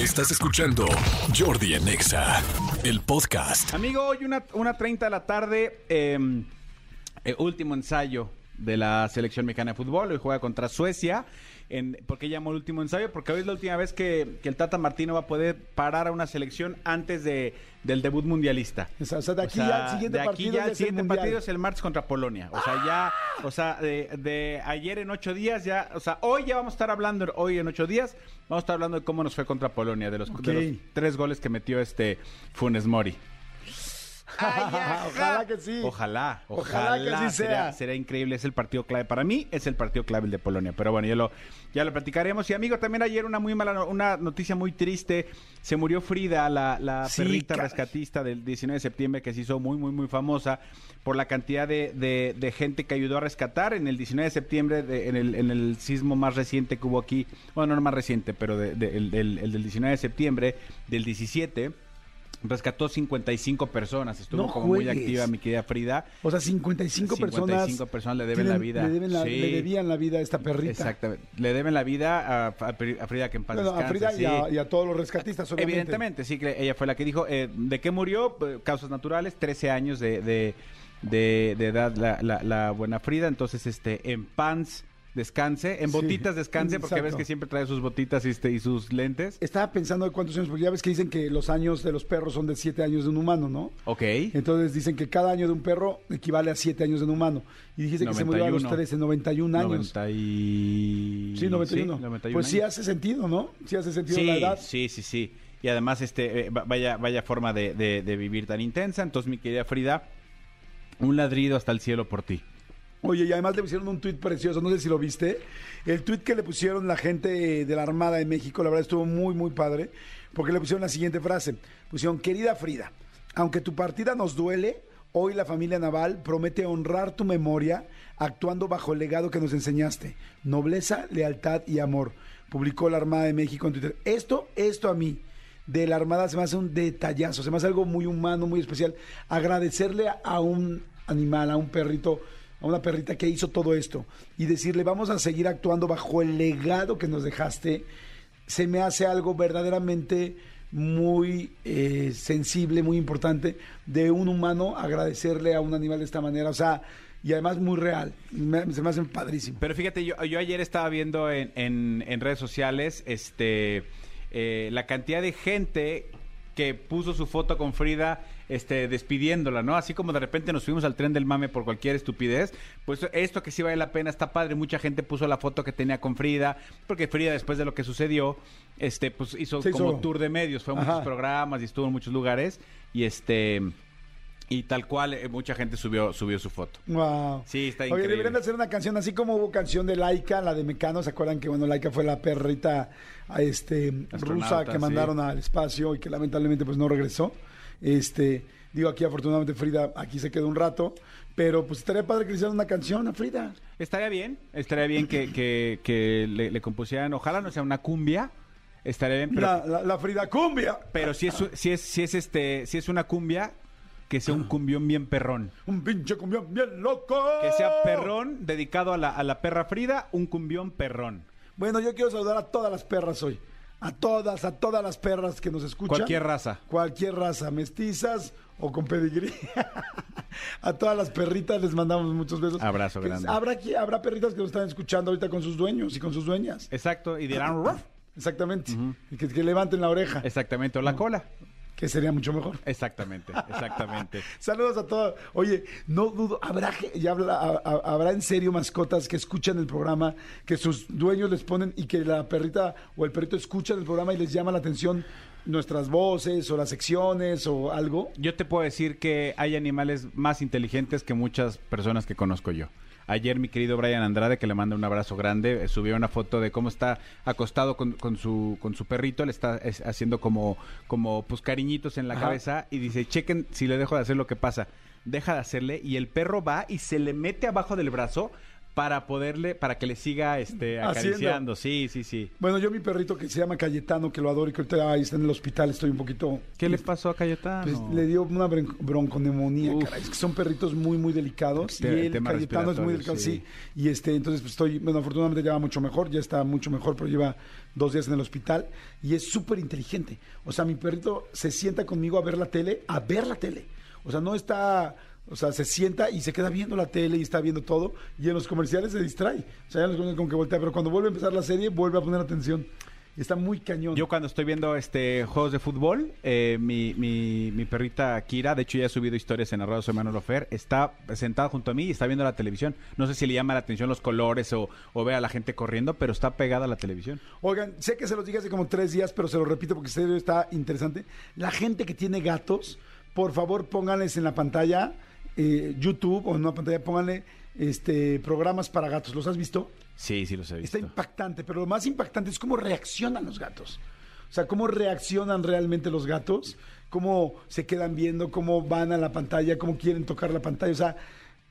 Estás escuchando Jordi en Exa, el podcast. Amigo, hoy una, una 30 de la tarde, eh, eh, último ensayo de la selección mexicana de fútbol. Hoy juega contra Suecia. En, ¿Por qué llamo el último ensayo? Porque hoy es la última vez que, que el Tata Martino va a poder parar a una selección antes de, del debut mundialista. O sea, o sea, de aquí O sea, ya el siguiente partido ya el es el siguiente partido es el martes contra Polonia. O sea, ya, o sea, de, de ayer en ocho días ya, o sea, hoy ya vamos a estar hablando, hoy en ocho días, vamos a estar hablando de cómo nos fue contra Polonia, de los, de los tres goles que metió este Funes Mori. Ojalá que sí. Ojalá, Ojalá ojalá, que así Será, sea. será increíble, es el partido clave. Para mí es el partido clave el de Polonia. Pero bueno, ya lo, ya lo platicaremos. Y amigo, también ayer una muy mala, no- una noticia muy triste. Se murió Frida, la, la Sí, perrita caray. rescatista del 19 de septiembre que se hizo muy, muy, muy famosa por la cantidad de, de- de gente que ayudó a rescatar en el 19 de septiembre, de- en, el, en el sismo más reciente que hubo aquí. Bueno, no más reciente, pero de- de- el, el- el del 19 de septiembre, del 17. Rescató 55 personas, estuvo No como muy activa mi querida Frida. O sea, 55, 55 personas. personas le deben la vida. Le, deben la- Sí. le debían la vida a esta perrita. Exactamente. Le deben la vida a, Frida que en paz Bueno, a descanse, Frida y, a, y a todos los rescatistas, obviamente. Evidentemente, sí, que ella fue la que dijo. eh, ¿De qué murió? Eh, Causas naturales, 13 años de, de, de- de edad la, la- la buena Frida. Entonces, este, en pants descanse, en Sí, botitas descanse, porque ves que siempre trae sus botitas y, este, y sus lentes. Estaba pensando de cuántos años, porque ya ves que dicen que los años de los perros son de 7 años de un humano, ¿no? Ok. Entonces dicen que cada año de un perro equivale a 7 años de un humano. Y dijiste que se murió a los 91. 13, 91 años. 90 y... Sí, 91. Sí, 91 pues sí hace sentido, ¿no? Sí hace sentido Sí, la edad. sí, sí, sí. Y además, este, eh, va- vaya, vaya forma de, de- de vivir tan intensa. Entonces, mi querida Frida, un ladrido hasta el cielo por ti. Oye, y además le pusieron un tuit precioso, no sé si lo viste. El tuit que le pusieron la gente de la Armada de México, la verdad estuvo muy, muy padre, porque le pusieron la siguiente frase. Pusieron, querida Frida, aunque tu partida nos duele, hoy la familia naval promete honrar tu memoria actuando bajo el legado que nos enseñaste. Nobleza, lealtad y amor. Publicó la Armada de México en Twitter. Esto, esto a mí de la Armada se me hace un detallazo, se me hace algo muy humano, muy especial. Agradecerle a, un animal, a un perrito, a una perrita que hizo todo esto y decirle vamos a seguir actuando bajo el legado que nos dejaste, se me hace algo verdaderamente muy eh, sensible, muy importante de un humano agradecerle a un animal de esta manera, o sea, y además muy real, se me hace padrísimo. Pero fíjate, yo, yo ayer estaba viendo en, en- en redes sociales este, eh, la cantidad de gente que puso su foto con Frida este, despidiéndola, ¿no? Así como de repente nos fuimos al tren del mame por cualquier estupidez, pues esto que sí vale la pena está padre. Mucha gente puso la foto que tenía con Frida, porque Frida después de lo que sucedió, este, pues hizo Se como hizo- tour de medios, fue a Ajá. muchos programas y estuvo en muchos lugares y este... Y tal cual, eh, mucha gente subió, subió su foto. Wow. Sí, está Oye, increíble. deberían de hacer una canción así como hubo canción de Laika, la de Mecano. ¿Se acuerdan que bueno, Laika fue la perrita a este rusa que sí. mandaron al espacio y que lamentablemente pues no regresó? Este, digo aquí afortunadamente Frida aquí se quedó un rato, pero pues estaría padre que le hicieran una canción a Frida. Estaría bien, estaría bien que, que- que le, le compusieran, ojalá no sea una cumbia, estaría bien, pero, La, la, la Frida cumbia. pero si es, si es, si es este, si es una cumbia, que sea un cumbión bien perrón. Un pinche cumbión bien loco. Que sea perrón, dedicado a la, a la perra Frida, un cumbión perrón. Bueno, yo quiero saludar a todas las perras hoy. A todas, a todas las perras que nos escuchan. Cualquier raza. Cualquier raza, mestizas o con pedigrí. a todas las perritas les mandamos muchos besos. Abrazo grande. Habrá, habrá perritas que nos están escuchando ahorita con sus dueños y con sus dueñas. Exacto, y dirán, "Ruf". Exactamente. Y que, que levanten la oreja, exactamente, o la cola. Que sería mucho mejor. Exactamente, exactamente. Saludos a todos. Oye, no dudo, habrá ya habla- a- a- habrá en serio mascotas que escuchan el programa, que sus dueños les ponen y que la perrita o el perrito escuchan el programa y les llama la atención nuestras voces o las secciones o algo. Yo te puedo decir que hay animales más inteligentes que muchas personas que conozco yo. Ayer mi querido Brian Andrade, que le manda un abrazo grande, eh, subió una foto de cómo está acostado con, con su, con su perrito, le está es, haciendo como, como pues cariñitos en la Ajá. cabeza y dice, chequen si le dejo de hacer lo que pasa. Deja de hacerle y el perro va y se le mete abajo del brazo para poderle, para que le siga este, Haciendo. acariciando. Sí, sí, sí. Bueno, yo mi perrito que se llama Cayetano, que lo adoro y que ahorita ahí está en el hospital, estoy un poquito... ¿Qué le pasó a Cayetano? Pues, le dio una bron- bronconemonía, caray. Es que son perritos muy, muy delicados. Te- y el Cayetano es muy delicado, sí. sí. Y este, entonces pues, estoy, bueno, afortunadamente ya va mucho mejor, ya está mucho mejor, pero lleva dos días en el hospital y es súper inteligente. O sea, mi perrito se sienta conmigo a ver la tele, a ver la tele. O sea, no está... O sea, se sienta y se queda viendo la tele y está viendo todo. Y en los comerciales se distrae. O sea, ya los comerciales como que voltea. Pero cuando vuelve a empezar la serie, vuelve a poner atención. Y está muy cañón. Yo cuando estoy viendo este juegos de fútbol, eh, mi, mi, mi perrita Kira, de hecho ya he subido historias en arroba soy Manuel Ofer, está sentada junto a mí y está viendo la televisión. No sé si le llama la atención los colores o, o ve a la gente corriendo, pero está pegada a la televisión. Oigan, sé que se los dije hace como tres días, pero se lo repito porque serio está interesante. La gente que tiene gatos, por favor pónganles en la pantalla eh, YouTube o en una pantalla, pónganle este, programas para gatos. ¿Los has visto? Sí, sí los he visto. Está impactante, pero lo más impactante es cómo reaccionan los gatos. O sea, cómo reaccionan realmente los gatos, cómo se quedan viendo, cómo van a la pantalla, cómo quieren tocar la pantalla. O sea,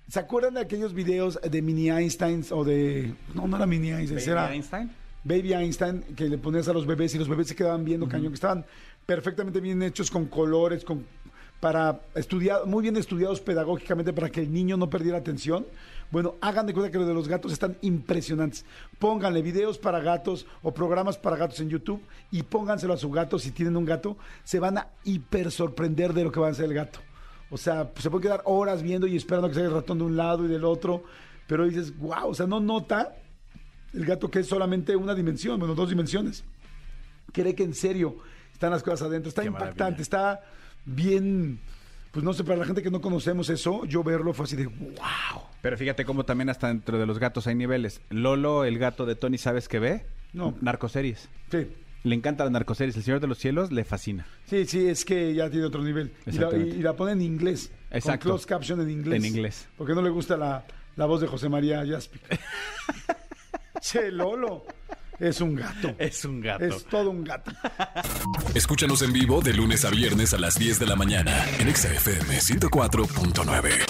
¿se acuerdan de aquellos videos de Mini Einstein o de... No, no era Mini Einstein, ¿Baby era... Einstein? Baby Einstein, que le ponías a los bebés y los bebés se quedaban viendo cañón, que estaban perfectamente bien hechos con colores, con para estudiar, muy bien estudiados pedagógicamente para que el niño no perdiera atención. Bueno, hagan de cuenta que los de los gatos están impresionantes. Pónganle videos para gatos o programas para gatos en YouTube y pónganselo a su gato si tienen un gato. Se van a hiper sorprender de lo que va a hacer el gato. O sea, pues, se puede quedar horas viendo y esperando que salga el ratón de un lado y del otro. Pero dices, wow, o sea, no nota el gato que es solamente una dimensión, bueno, dos dimensiones. Cree que en serio están las cosas adentro. Está Qué impactante, maravilla. está bien. Pues no sé, para la gente que no conocemos eso, yo verlo fue así de wow. Pero fíjate cómo también hasta dentro de los gatos hay niveles. Lolo, el gato de Tony, ¿sabes qué ve? No. Narcoseries. Sí, Le encanta las narcoseries. El Señor de los Cielos le fascina. sí, sí, es que ya tiene otro nivel. Y la, y- y la pone en inglés. Exacto. Con closed caption en inglés. En inglés. Porque no le gusta la, la voz de José María Jaspic. che, Lolo. Es un gato. Es un gato. Es todo un gato. Escúchanos en vivo de lunes a viernes a las 10 de la mañana en Exa FM 104.9.